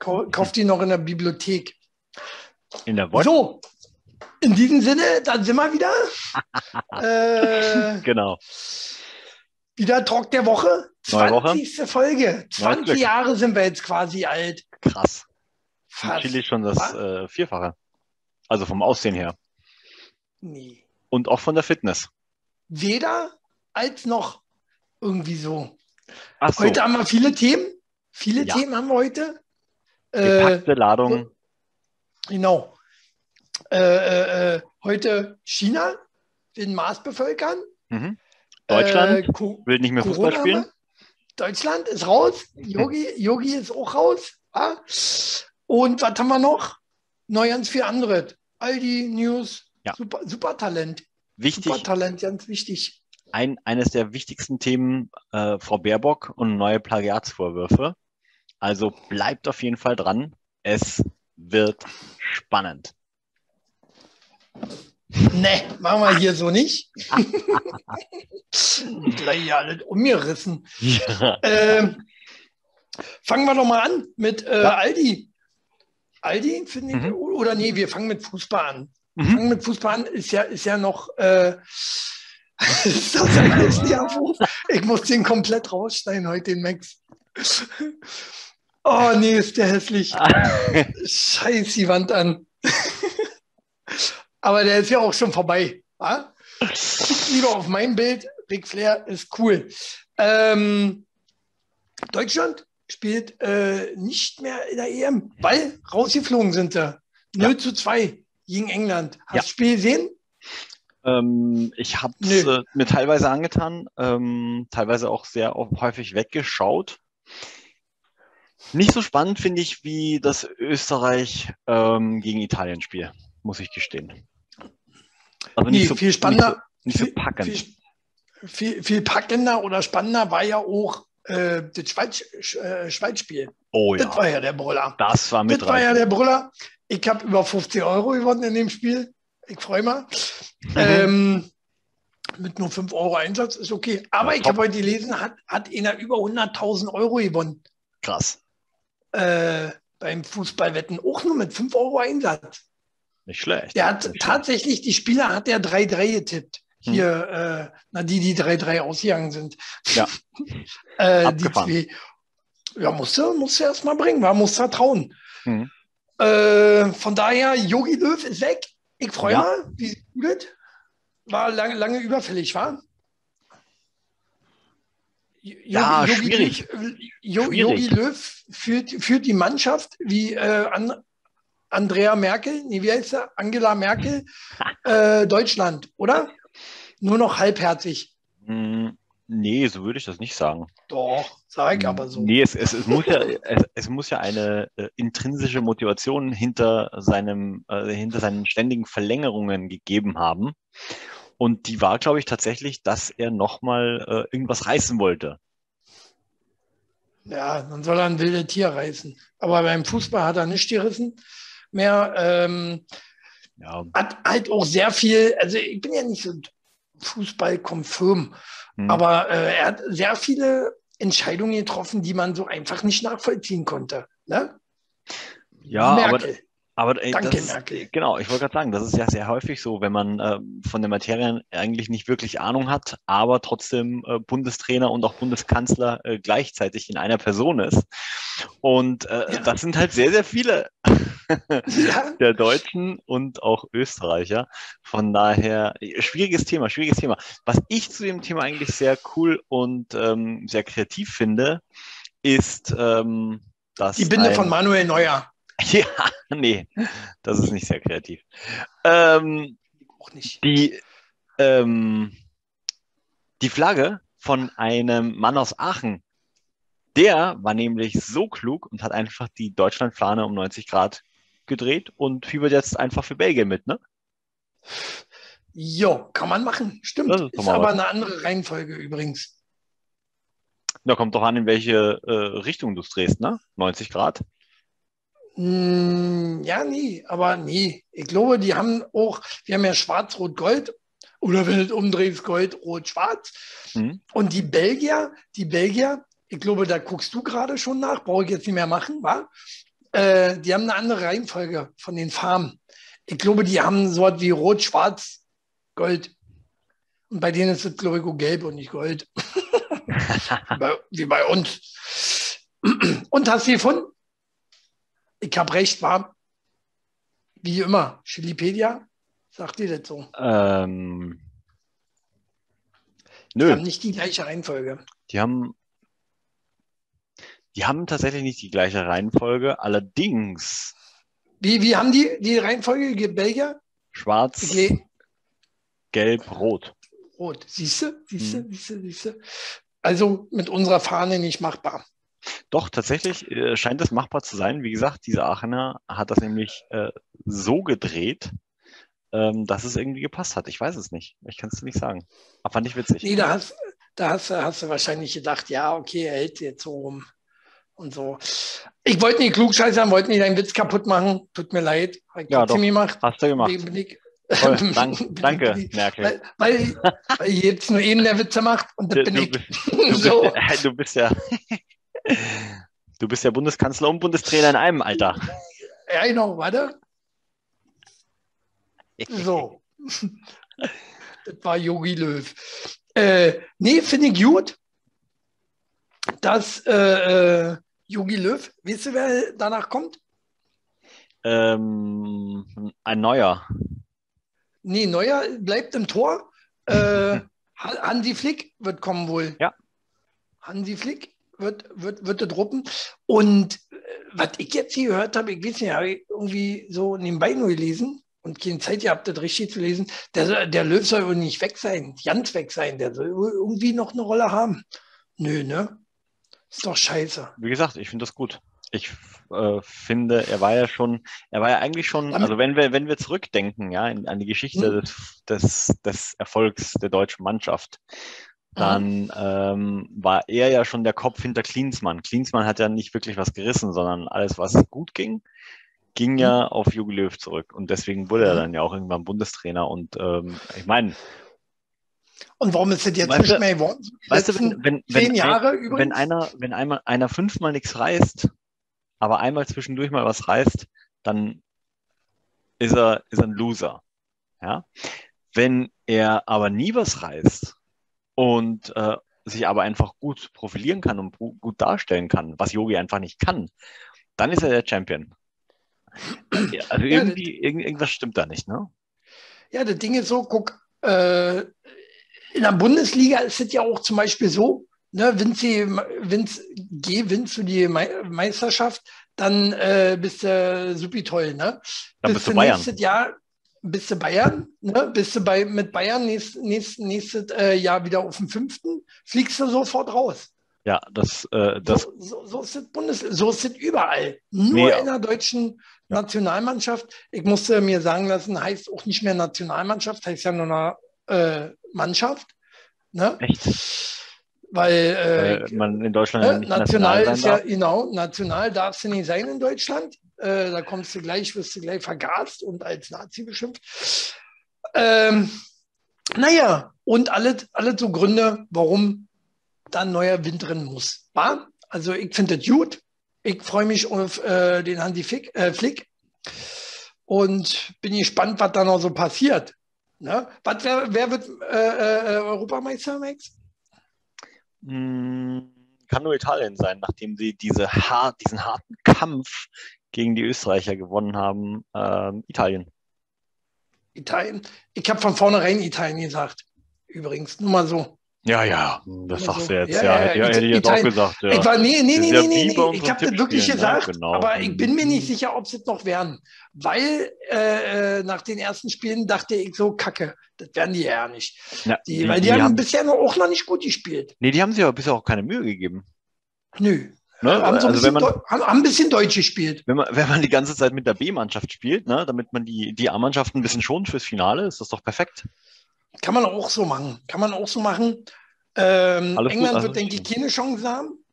Kau kauft die noch in der Bibliothek. In der Wort? So, in diesem Sinne, dann sind wir wieder. äh, Genau. wieder Talk der Woche. Neue Woche. 20. Folge. 20 Glück. Jahre sind wir jetzt quasi alt. Krass. Fast. Chili schon das äh, Vierfache. Also vom Aussehen her. Nee. Und auch von der Fitness. Weder als noch irgendwie so. Ach so, Heute haben wir viele Themen. Viele Ja. Themen haben wir heute. Äh, gepackte Ladung. genau. Äh, äh, äh, heute China, den Mars bevölkern. Mhm. Deutschland Äh, will nicht mehr Fußball Corona- spielen. Deutschland ist raus. Yogi, Yogi ist auch raus. Ja? Und was haben wir noch? Noch ganz viel andere. Aldi News. Ja. Super, super Talent. Wichtig, Super Talent, ganz wichtig. ein, eines der wichtigsten Themen, äh, Frau Baerbock und neue Plagiatsvorwürfe. Also bleibt auf jeden Fall dran. Es wird spannend. Ne, machen wir hier so nicht. Gleich ja alles umgerissen. Ja. Ähm, fangen wir doch mal an mit äh, Ja. Aldi. Aldi, finde ich, Mhm. oder nee, wir fangen mit Fußball an. Mhm. Fangen mit Fußball an ist ja, ist ja noch. Äh, ist das ein? Ich muss den komplett rausschneiden heute, den Max. Oh nee, ist der hässlich. Scheiß die Wand an. Aber der ist ja auch schon vorbei. Guckt lieber auf mein Bild. Ric Flair ist cool. Ähm, Deutschland spielt äh, nicht mehr in der EM, weil rausgeflogen sind sie. 0 zu 2 gegen England. Hast du Ja. das Spiel gesehen? Ähm, ich habe es äh, mir teilweise angetan, ähm, teilweise auch sehr häufig weggeschaut. Nicht so spannend finde ich wie das Österreich ähm, gegen Italien-Spiel, muss ich gestehen. Also Nee, viel spannender. Nicht so, viel, nicht so packend. Viel, viel, viel packender oder spannender war ja auch äh, das Schweiz, Sch- äh, Schweiz-Spiel. oh Das ja, war ja der Brüller. das war mit Das war ja der Brüller. Ich habe über 50 Euro gewonnen in dem Spiel. Ich freue mich. Mhm. Ähm, mit nur 5 Euro Einsatz ist okay. Aber Ja, ich habe heute gelesen, hat, hat einer über 100.000 Euro gewonnen Krass, äh, beim Fußballwetten. Auch nur mit 5 Euro Einsatz. nicht schlecht. Der hat schlecht. tatsächlich, die Spieler hat der 3-3 getippt. Hm. Hier, äh, na, die, die 3-3 ausgegangen sind. Ja. äh, die zwei. Ja, musste, musste erst mal bringen, war, musste trauen. Mhm. Äh, von daher, Yogi Löw ist weg. Ich freue Ja. mich. Wie sieht das? War lange, lange überfällig, war? Ja, schwierig. Löw, Jo- Schwierig. Jogi Löw führt, führt die Mannschaft wie äh, an, Andrea Merkel, nee, wie heißt er? Angela Merkel, äh, Deutschland, oder? Nur noch halbherzig. Hm, nee, so würde ich das nicht sagen. Doch, sag ich aber so. Nee, es, es, es, muss, ja, es, es muss ja eine äh, intrinsische Motivation hinter, seinem, äh, hinter seinen ständigen Verlängerungen gegeben haben. Und die war, glaube ich, tatsächlich, dass er nochmal äh, irgendwas reißen wollte. Ja, dann soll er ein wildes Tier reißen. Aber beim Fußball hat er nicht gerissen mehr. Ähm, Ja, hat halt auch sehr viel, also ich bin ja nicht so Fußball-confirm, hm. aber äh, er hat sehr viele Entscheidungen getroffen, die man so einfach nicht nachvollziehen konnte. Ne? ja Merkel. aber ey, Danke, das genau, ich wollte gerade sagen, das ist ja sehr häufig so, wenn man äh, von der Materie eigentlich nicht wirklich Ahnung hat, aber trotzdem äh, Bundestrainer und auch Bundeskanzler äh, gleichzeitig in einer Person ist. Und äh, Ja. das sind halt sehr, sehr viele. Ja, der Deutschen und auch Österreicher. Von daher, schwieriges Thema, schwieriges Thema. Was ich zu dem Thema eigentlich sehr cool und ähm, sehr kreativ finde, ist, ähm, dass. die Binde ein, von Manuel Neuer. Ja, nee, das ist nicht sehr kreativ. Ähm, Auch nicht. die, ähm, die Flagge von einem Mann aus Aachen, der war nämlich so klug und hat einfach die Deutschlandfahne um 90 Grad gedreht und fiebert jetzt einfach für Belgien mit, ne? Jo, kann man machen. Stimmt. Das Ist, ist aber was. eine andere Reihenfolge übrigens. Da kommt doch an, in welche äh, Richtung du es drehst, ne? 90 Grad. Hm, ja, nee, aber nee. Ich glaube, die haben auch, wir haben ja Schwarz-Rot-Gold oder wenn du es umdrehst, Gold, Rot, Schwarz. Mhm. Und die Belgier, die Belgier, ich glaube, da guckst du gerade schon nach, brauche ich jetzt nicht mehr machen, wa? äh, die haben eine andere Reihenfolge von den Farben. Ich glaube, die haben so was wie Rot, Schwarz, Gold. Und bei denen ist es, glaube ich, auch gelb und nicht Gold. wie, bei, wie bei uns. Und hast du gefunden? Ich habe recht, war wie immer. Chilipedia, sagt ihr das so? Ähm, Die nö, haben nicht die gleiche Reihenfolge. die haben, die haben tatsächlich nicht die gleiche Reihenfolge. Allerdings Wie, wie haben die die Reihenfolge? Die Belgier? schwarz, gelb, rot. Rot. Siehst du? Siehst du? Hm. Siehst du? Siehst du? Also mit unserer Fahne nicht machbar. Doch, tatsächlich äh, scheint es machbar zu sein. Wie gesagt, dieser Aachener hat das nämlich äh, so gedreht, ähm, dass es irgendwie gepasst hat. Ich weiß es nicht. Ich kann es dir nicht sagen. Aber fand ich witzig. Nee, da hast, da hast, du- hast du wahrscheinlich gedacht, ja, okay, er hält jetzt so rum und so. Ich wollte nicht klugscheißern, wollte nicht deinen Witz kaputt machen. Tut mir leid. Ja, doch. gemacht. Hast du gemacht. Bin- ich- bin- dank, danke, Merkel. Weil, weil, weil jetzt nur eben der Witze macht und das Du, bin du, ich. du, so. du bist ja du bist ja Bundeskanzler und Bundestrainer in einem, Alter. Ja, genau, warte. So. das war Yogi Löw. Äh, nee, finde ich gut, dass äh, äh, Yogi Löw, weißt du, wer danach kommt? Ähm, ein neuer. Nee, Neuer bleibt im Tor. Äh, Han- Hansi Flick wird kommen wohl. Ja. Hansi Flick wird, wird, wird das ruppen. Und äh, was ich jetzt hier gehört habe, ich weiß nicht, habe ich irgendwie so nebenbei nur gelesen und keine Zeit gehabt, das richtig zu lesen. Der, der Löw soll wohl nicht weg sein, ganz weg sein. Der soll irgendwie noch eine Rolle haben. Nö, ne? Ist doch scheiße. Wie gesagt, ich finde das gut. Ich äh, finde, er war ja schon, er war ja eigentlich schon, also wenn wir, wenn wir zurückdenken, ja, in, an die Geschichte Hm. des, des, des Erfolgs der deutschen Mannschaft, dann ähm, war er ja schon der Kopf hinter Klinsmann. Klinsmann hat ja nicht wirklich was gerissen, sondern alles, was gut ging, ging ja auf Jogi Löw zurück. Und deswegen wurde er Mhm. dann ja auch irgendwann Bundestrainer. Und ähm, ich meine, Und warum ist das jetzt Weißt nicht mehr geworden? Weißt du, wenn, wenn, zehn wenn, Jahre ein, übrigens? wenn einer, wenn einmal einer fünfmal nichts reißt, aber einmal zwischendurch mal was reißt, dann ist er, ist er ein Loser. Ja? Wenn er aber nie was reißt und äh, sich aber einfach gut profilieren kann und gu- gut darstellen kann, was Yogi einfach nicht kann, dann ist er der Champion. Also Ja, irgendwie, irgend, irgendwas stimmt da nicht, ne? Ja, das Ding ist so, guck, äh, in der Bundesliga ist es ja auch zum Beispiel so, ne, wenn sie, wenn's, gewinnst du die Mei- Meisterschaft, dann äh, bist du super toll, ne? Dann bist du Bayern. Nächstes Jahr bist du Bayern, ne? Bist du bei, mit Bayern nächst, nächst, nächstes äh, Jahr wieder auf dem fünften, fliegst du sofort raus. Ja, das, äh, das so, so, so ist es Bundes, so ist überall. Nur Nee, in der deutschen Ja. Nationalmannschaft. Ich musste mir sagen lassen, heißt auch nicht mehr Nationalmannschaft, heißt ja nur noch äh, Mannschaft. Ne? echt, Weil äh, äh, man in Deutschland ja äh, nicht national national ist ja, darf. genau, national darfst du nicht sein in Deutschland. Äh, da kommst du gleich, wirst du gleich vergast und als Nazi beschimpft. Ähm, naja, und alles, alles so Gründe, warum da ein neuer Wind drin muss. War? Also ich finde das gut. Ich freue mich auf äh, den Hansi Flick, äh, Flick und bin gespannt, was da noch so passiert. Ne? Was, wer, wer wird äh, äh, Europameister, Max? Mm, Kann nur Italien sein, nachdem sie diese har diesen harten Kampf gegen die Österreicher gewonnen haben. Ähm, Italien. Italien. Ich habe von vornherein Italien gesagt. Übrigens, nur mal so. Ja, ja, das Immer sagst du jetzt. Ja, Ja, ja, hätte, ich jetzt auch gesagt. Ja. Ich war, nee, nee, nee, nee, Ich habe das wirklich gesagt, Genau. aber ich bin mir nicht sicher, ob sie es noch werden. Weil äh, nach den ersten Spielen dachte ich so, kacke, das werden die ja nicht. Die, weil die, haben bisher noch, auch noch nicht gut gespielt. nee, die haben sich aber bisher auch keine Mühe gegeben. Nö. Ne? Haben, so ein also wenn bisschen, haben, ein bisschen Deutsch gespielt. wenn, man, wenn man die ganze Zeit mit der B-Mannschaft spielt, ne, damit man die, die A-Mannschaft ein bisschen schont fürs Finale, ist das doch perfekt. Kann man auch so machen. Kann man auch so machen. Ähm, gut, England alles wird, denke ich, keine Chance haben.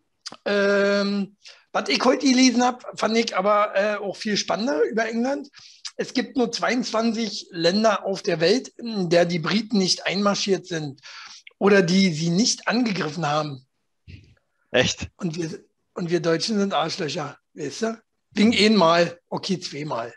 Ähm, was ich heute gelesen habe, fand ich aber äh, auch viel spannender über England. Es gibt nur 22 Länder auf der Welt, in der die Briten nicht einmarschiert sind oder die sie nicht angegriffen haben. Echt? Und wir, und wir Deutschen sind Arschlöcher, weißt du? Wegen einmal, okay, zweimal.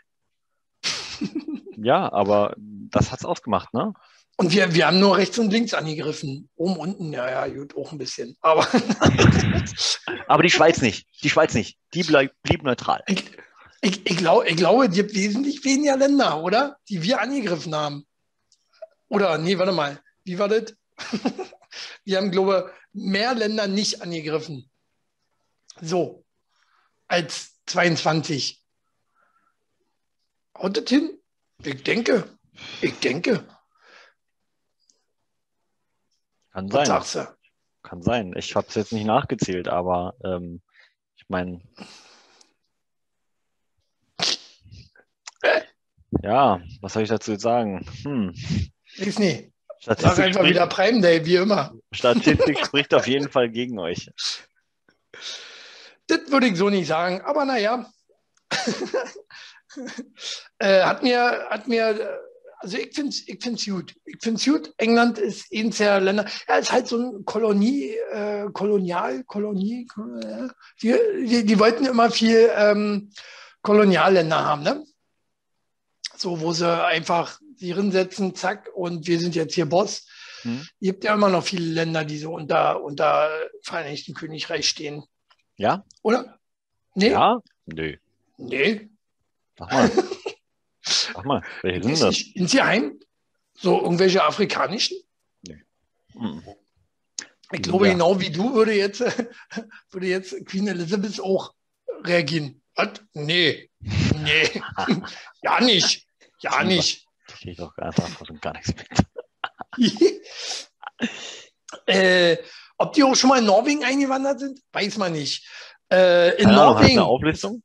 Ja, aber das hat's ausgemacht, ne? Und wir, wir haben nur rechts und links angegriffen. Oben, unten, ja, ja, gut, auch ein bisschen. Aber Aber die Schweiz nicht. Die Schweiz nicht. Die bleib, blieb neutral. ich, ich, ich, glaub, ich glaube, es gibt wesentlich weniger Länder, oder? Die wir angegriffen haben. Oder, nee, warte mal. Wie war das? wir haben, glaube ich, mehr Länder nicht angegriffen. So. Als 22. Haut das hin? Ich denke. Ich denke. Kann sein. sagst du? Kann sein. Ich habe es jetzt nicht nachgezählt, aber ähm, ich meine. Ja, was soll ich dazu jetzt sagen? Hm. Weiß nicht. Sag einfach wieder spricht, Prime Day, wie immer. Statistik spricht auf jeden Fall gegen euch. Das würde ich so nicht sagen, aber naja. äh, hat mir, hat mir, also ich finde es ich find's gut. Ich finde es gut. England ist eins der Länder, ja, ist halt so ein Kolonie, äh, Kolonial, Kolonie, äh, die, die, die wollten immer viel ähm, Kolonialländer haben, ne? So, wo sie einfach die hinsetzen, zack, und wir sind jetzt hier Boss. Hm? Es gibt ja immer noch viele Länder, die so unter, unter Vereinigten Königreich stehen. Ja? Oder? Nee? Ja? Nö. Nee. Sag mal. Sag mal, welche sind das? insgeheim? So irgendwelche afrikanischen? Hm. Ich glaube, Ja. genau wie du würde jetzt, würde jetzt Queen Elizabeth auch reagieren. Was? Nee. Nee. ja nicht. Ja nicht. Ich kriege einfach von gar nichts mit. äh, ob die auch schon mal in Norwegen eingewandert sind, weiß man nicht. Äh, in Keine Ahnung, Norwegen. eine Auflistung?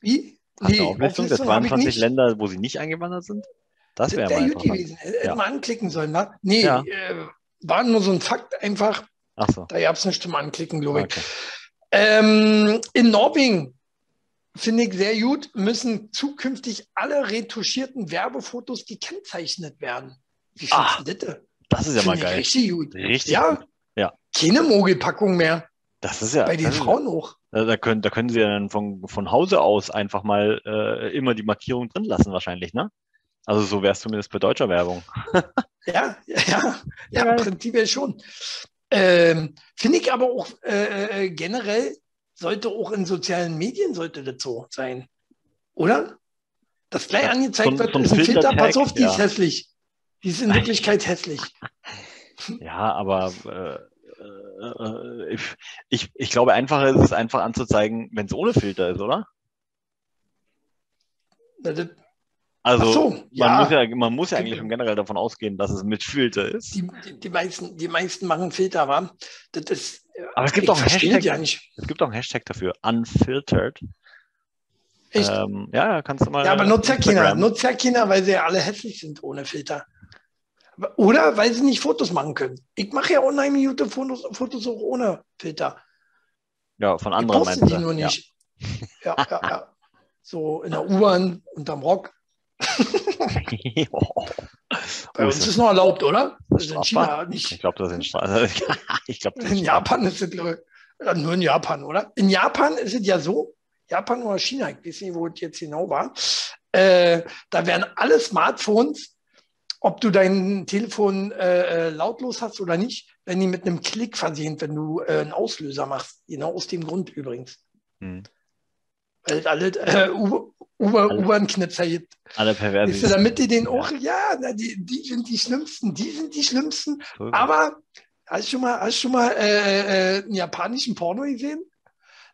Wie? Eine Auflistung der Auflistung habe ich 22 nicht. Länder, wo sie nicht eingewandert sind? Das wäre mal gut gewesen. Hätte Ja. mal anklicken sollen, wa? Nee, Ja. äh, war nur so ein Fakt einfach. Ach so. Da gab es nicht zum Anklicken, glaube ich. Okay. Ähm, in Norwegen finde ich sehr gut, müssen zukünftig alle retuschierten Werbefotos gekennzeichnet werden. Wie Ah, findest du das? Das ist ja mal geil. Richtig gut. Richtig Ja. gut. Ja. Keine Mogelpackung mehr. Das ist ja. Bei den Frauen auch. Da, da, können, da können sie ja dann von, von Hause aus einfach mal äh, immer die Markierung drin lassen, wahrscheinlich, ne? Also so wäre es zumindest bei deutscher Werbung. Ja, ja, ja, ja im Prinzip schon. Ähm, Finde ich aber auch äh, äh, generell sollte auch in sozialen Medien sollte das so sein. Oder? Das gleich Ja, angezeigt so wird, so ein ist ein Filter, Filtertag, pass auf, die ja. ist hässlich. Die ist in Wirklichkeit hässlich. Ja, aber äh, äh, äh, ich, ich, glaube, einfacher ist es einfach anzuzeigen, wenn es ohne Filter ist, oder? Also so, man, ja. muss ja, man muss ja eigentlich schon generell davon ausgehen, dass es mit Filter ist. Die, die, die, meisten, die meisten machen Filter, wa? Das ist, äh, Aber es gibt auch einen Hashtag. ja nicht. Es gibt auch einen Hashtag dafür, unfiltered. Echt? Ähm, ja, kannst du mal. ja, aber nutzt ja keiner. Instagram. Nutzt ja keiner, weil sie ja alle hässlich sind ohne Filter. Oder weil sie nicht Fotos machen können. Ich mache ja unheimlich gute Fotos, Fotos auch ohne Filter. Ja, von anderen poste meinst die nur Ja. nicht. Ja, ja, ja. So in der U-Bahn, unterm Rock. Bei uns ist ist noch erlaubt, oder? Also in strafbar? China nicht. Ich glaube, das sind Stra- Ich glaube, das In Japan ist es glaub ja, nur in Japan, oder? In Japan ist es ja so, Japan oder China, ich weiß nicht, wo es jetzt genau war, äh, da werden alle Smartphones, ob du dein Telefon äh, äh, lautlos hast oder nicht, werden die mit einem Klick versehen, wenn du äh, einen Auslöser machst. Genau aus dem Grund übrigens. Hm. Weil alle äh, U- U- Alle- U-Bahn-Knitzer gibt. Alle perverse. Weißt du, damit die den auch, ja, na, die, die sind die Schlimmsten, die sind die Schlimmsten. Es. Aber hast du schon mal, hast du schon mal äh, äh, einen japanischen Porno gesehen?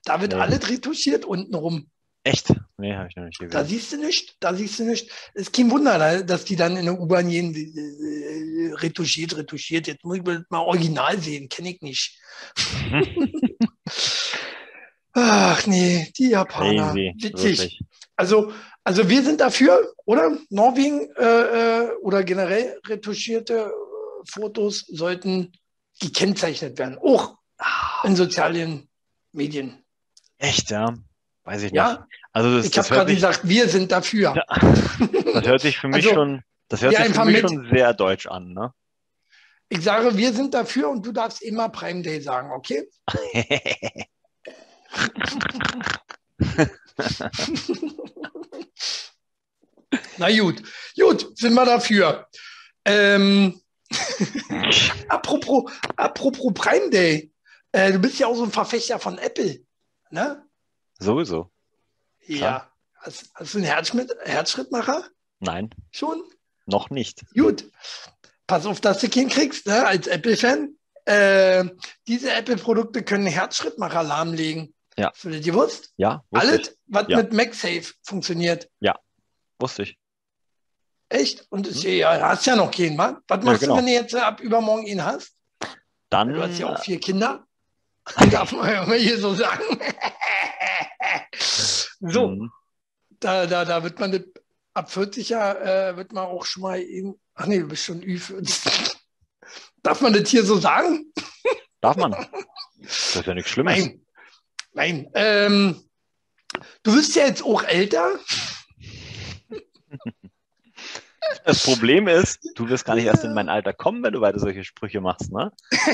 Da wird Nee. alles retuschiert untenrum. Echt? Nee, habe ich noch nicht Da gesehen. siehst du nicht, da siehst du nicht. Es ist kein Wunder, da- dass die dann in der U-Bahn gehen, äh, retuschiert, retuschiert. Jetzt muss ich mal original sehen, kenne ich nicht. Ach nee, die Japaner. Crazy. Witzig. Wirklich. Also, also wir sind dafür, oder? Norwegen äh, äh, oder generell retuschierte äh, Fotos sollten gekennzeichnet werden, auch Ah, in sozialen Medien. Echt, ja? Weiß ich nicht. Ja, Also das, ich habe gerade gesagt, wir sind dafür. Ja. das hört sich für mich Also, schon, das hört ja, sich für mich mit- schon sehr deutsch an, ne? Ich sage, wir sind dafür und du darfst immer Prime Day sagen, okay? Na gut, gut, sind wir dafür. Ähm, apropos, apropos Prime Day. Äh, du bist ja auch so ein Verfechter von Apple. Ne? Sowieso. Ja. Hast, hast du einen Herzschritt, Herzschrittmacher? Nein, Schon? noch nicht. Gut. Pass auf, dass du keinen kriegst, ne? als Apple-Fan. Äh, diese Apple-Produkte können Herzschrittmacher lahmlegen. Ja. Hast du das gewusst? Ja, wusste ich. Alles, was Ja. mit MagSafe funktioniert. Wusste ich. Echt? Und ist, ja, hast ja noch keinen, wa? Was machst genau. du, wenn du jetzt ab übermorgen ihn hast? Dann, Du hast ja auch vier Kinder. Darf man ja mal hier so sagen. so, mhm. da, da, da wird man ab 40 Jahr äh, wird man auch schon mal in, ach nee, du bist schon Ü40. Darf man das hier so sagen? darf man. Das ist ja nichts Schlimmes. Nein. Nein. Ähm, du bist ja jetzt auch älter. Das Problem ist, du wirst gar nicht erst in mein Alter kommen, wenn du weiter solche Sprüche machst, ne?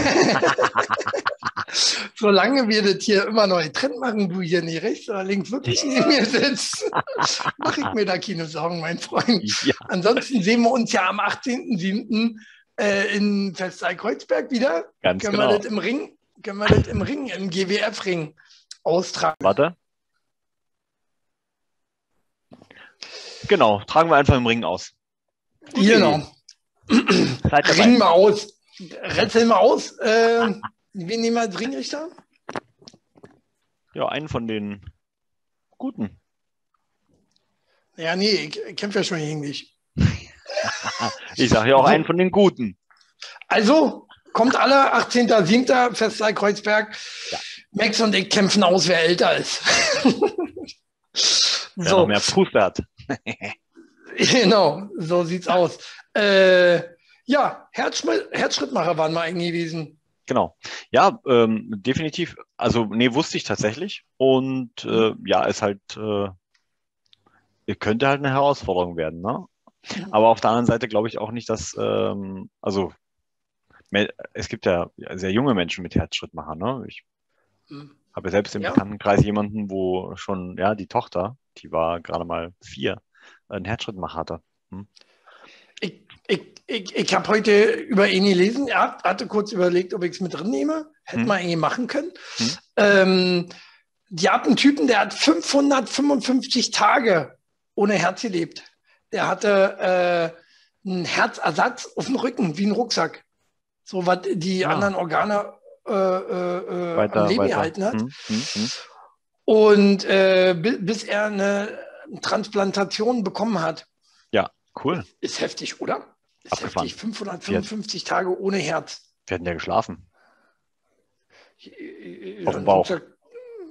Solange wir das hier immer neu Trend machen, du hier nicht rechts oder links wirklich neben mir sitzt, mache ich mir da keine Sorgen, mein Freund. Ja, Ansonsten sehen wir uns ja am 18.07. Äh, in Festal-Kreuzberg wieder. ganz Können genau. wir das im Ring, können wir das im Ring, im GWF-Ring austragen. Warte. Genau, tragen wir einfach im Ring aus. Gute Genau. Idee. Seid dabei. Ringen wir aus. Rätseln wir aus. Äh, wen nehmen wir als Ringrichter? Ja, einen von den guten. Ja, nee, ich, kämpfe ja schon gegen dich. Ich sage ja auch einen von den guten. Also, kommt alle 18.07. Festsaal Kreuzberg. Ja. Max und ich kämpfen aus, wer älter ist. Wer so, noch mehr Puste hat. genau, so sieht's aus. Äh, ja, Herzschritt, Herzschrittmacher waren wir eigentlich gewesen. Genau. Ja, ähm, definitiv. Also, nee, wusste ich tatsächlich. Und äh, ja, ist halt, äh, könnte halt eine Herausforderung werden, ne? Aber auf der anderen Seite glaube ich auch nicht, dass, ähm, also es gibt ja sehr junge Menschen mit Herzschrittmacher, ne? Ich Hm. habe ja selbst im Ja. Bekanntenkreis jemanden, wo schon, ja, die Tochter, die war gerade mal vier, einen Herzschrittmacher hatte. Ich, ich, ich, ich habe heute über ihn gelesen. Er hat- hatte kurz überlegt, ob ich es mit drin nehme. Hätte Hm. man eigentlich machen können. Hm. Ähm, die hat einen Typen, der hat 555 Tage ohne Herz gelebt. Der hatte äh, einen Herzersatz auf dem Rücken, wie ein Rucksack. So was die Ja. anderen Organe äh, äh, äh, Weiter, am Leben weiter. gehalten hat. Hm, hm, hm. Und äh, bi- bis er eine Transplantation bekommen hat. Cool. Ist heftig, oder? Ist Abgefahren. heftig. 555 Tage ohne Herz. Wir hatten ja geschlafen. Auf dem Bauch. Rucksack,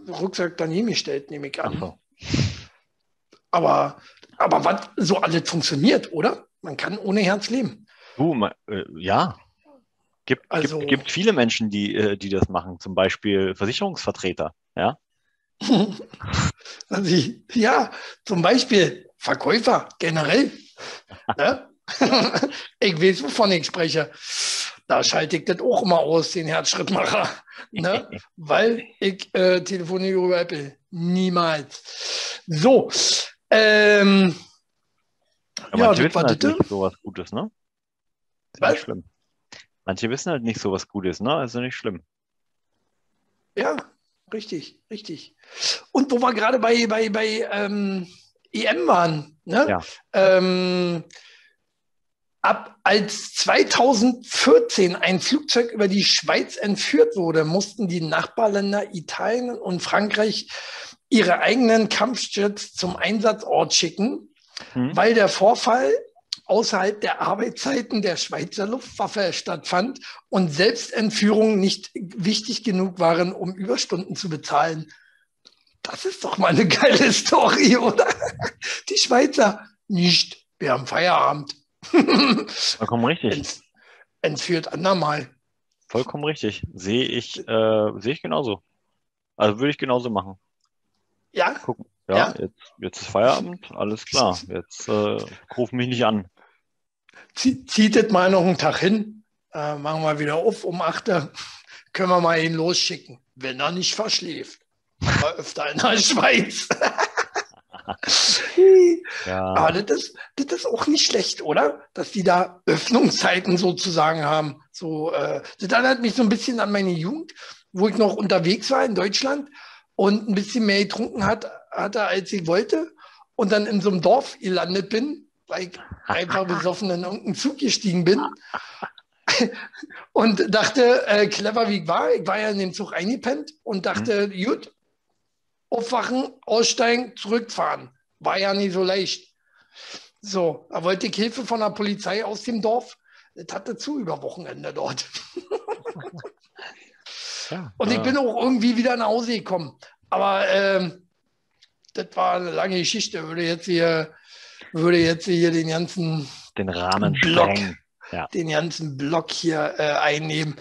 Rucksack daneben gestellt, nehme ich an. so. Aber, aber was so alles funktioniert, oder? Man kann ohne Herz leben. Du, ma- äh, ja. Gibt, Also- gibt, gibt viele Menschen, die, äh, die das machen, zum Beispiel Versicherungsvertreter. Ja, Also ich, ja, zum Beispiel Verkäufer generell. ne? ich weiß, wovon ich spreche. Da schalte ich das auch immer aus, den Herzschrittmacher. Ne? Weil ich äh, telefoniere über Apple. Niemals. So. Ähm, aber ja, manche wissen halt das. nicht so was Gutes, ne? Ist Was? nicht schlimm. Manche wissen halt nicht so was Gutes, ne? Also nicht schlimm. Ja, richtig, richtig. Und wo wir gerade bei, bei, bei ähm, EM waren, ne? Ja. Ähm, ab als 2014 ein Flugzeug über die Schweiz entführt wurde, mussten die Nachbarländer Italien und Frankreich ihre eigenen Kampfjets zum Einsatzort schicken, Hm? weil der Vorfall außerhalb der Arbeitszeiten der Schweizer Luftwaffe stattfand und Selbstentführungen nicht wichtig genug waren, um Überstunden zu bezahlen. Das ist doch mal eine geile Story, oder? Die Schweizer nicht. Wir haben Feierabend. Vollkommen richtig. Ent, entführt andermal. Vollkommen richtig. Sehe ich, äh, sehe ich genauso. Also würde ich genauso machen. Ja, Gucken. Ja, Ja. Jetzt, jetzt ist Feierabend, alles klar. Jetzt äh, ruf mich nicht an. Zie- zieht es mal noch einen Tag hin. Äh, machen wir wieder auf um 8 Uhr. Können wir mal ihn losschicken, wenn er nicht verschläft. aber öfter in der Schweiz. Ja. Aber das ist, das ist auch nicht schlecht, oder? Dass die da Öffnungszeiten sozusagen haben. So, äh, das erinnert mich so ein bisschen an meine Jugend, wo ich noch unterwegs war in Deutschland und ein bisschen mehr getrunken hat, hatte, als ich wollte. Und dann in so einem Dorf gelandet bin, weil ich einfach besoffen in irgendeinen Zug gestiegen bin. und dachte, äh, clever wie ich war, ich war ja in den Zug eingepennt und dachte, gut, aufwachen, aussteigen, zurückfahren. War ja nicht so leicht. So, da wollte ich Hilfe von der Polizei aus dem Dorf. Das hatte zu über Wochenende dort. Ja, Und ich äh, bin auch irgendwie wieder nach Hause gekommen. Aber ähm, das war eine lange Geschichte. Würde jetzt hier, würde jetzt hier den ganzen, den Rahmen Block. Ja. den ganzen Block hier äh, einnehmen.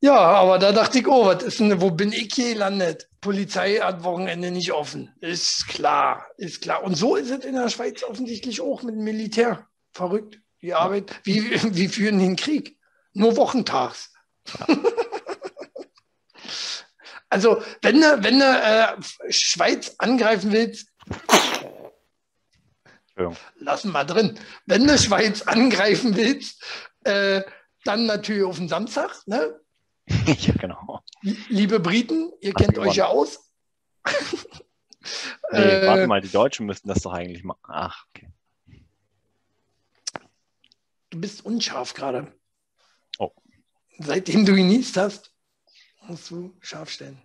Ja, aber da dachte ich, oh, was ist denn, wo bin ich hier gelandet? Polizei hat Wochenende nicht offen. Ist klar, ist klar. Und so ist es in der Schweiz offensichtlich auch mit dem Militär. Verrückt. Die Arbeit, wie, wie führen den Krieg? Nur wochentags. also, wenn du, wenn du äh, Schweiz angreifen willst. Lassen wir drin. Wenn du Schweiz angreifen willst, äh, dann natürlich auf den Samstag. Ne? ja, genau. Liebe Briten, ihr Ach, kennt gewonnen. euch ja aus. Nee, Äh, warte mal, die Deutschen müssten das doch eigentlich machen. Ach, okay. Du bist unscharf gerade. Oh. Seitdem du genießt hast, musst du scharf stellen.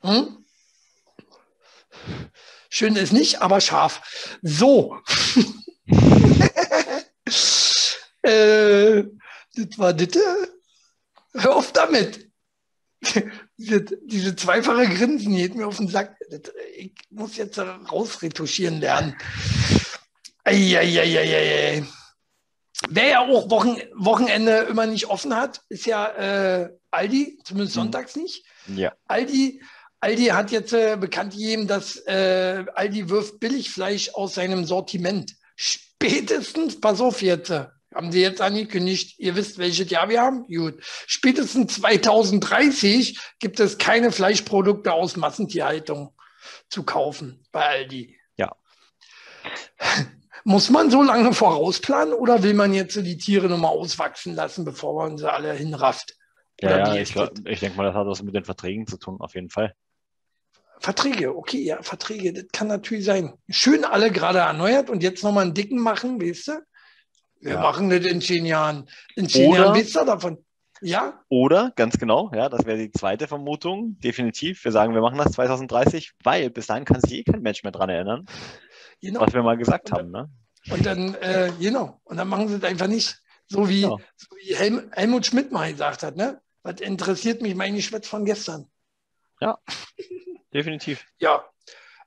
Hm? Schön ist nicht, aber scharf. So. äh, das war das. äh, Hör auf damit. diese, diese zweifache Grinsen geht mir auf den Sack. Ich muss jetzt rausretuschieren lernen. Eieieiei. Wer ja auch Wochen, Wochenende immer nicht offen hat, ist ja äh, Aldi, zumindest Mhm. sonntags nicht. Ja. Aldi, Aldi hat jetzt äh, bekannt gegeben, dass äh, Aldi wirft Billigfleisch aus seinem Sortiment. Spätestens, pass auf jetzt, haben sie jetzt angekündigt, ihr wisst, welches Jahr wir haben? Gut. Spätestens 2030 gibt es keine Fleischprodukte aus Massentierhaltung zu kaufen bei Aldi. Ja. Muss man so lange vorausplanen oder will man jetzt so die Tiere nochmal auswachsen lassen, bevor man sie alle hinrafft? Ja, ja ich, ich denke mal, das hat was mit den Verträgen zu tun, auf jeden Fall. Verträge, okay, ja, Verträge, das kann natürlich sein. Schön alle gerade erneuert und jetzt nochmal einen dicken machen, weißt du? Wir Ja. machen das in zehn Jahren. In zehn Jahren wisst ihr davon. Ja, Oder, ganz genau, ja, das wäre die zweite Vermutung, definitiv. Wir sagen, wir machen das 2030, weil bis dahin kann sich eh kein Mensch mehr dran erinnern, genau. was wir mal gesagt Und haben. Ne? Und dann, äh, genau, und dann machen sie es einfach nicht. So wie, Ja. so wie Helm, Helmut Schmidt mal gesagt hat, ne? Was interessiert mich mein Geschwätz von gestern? Definitiv. Ja,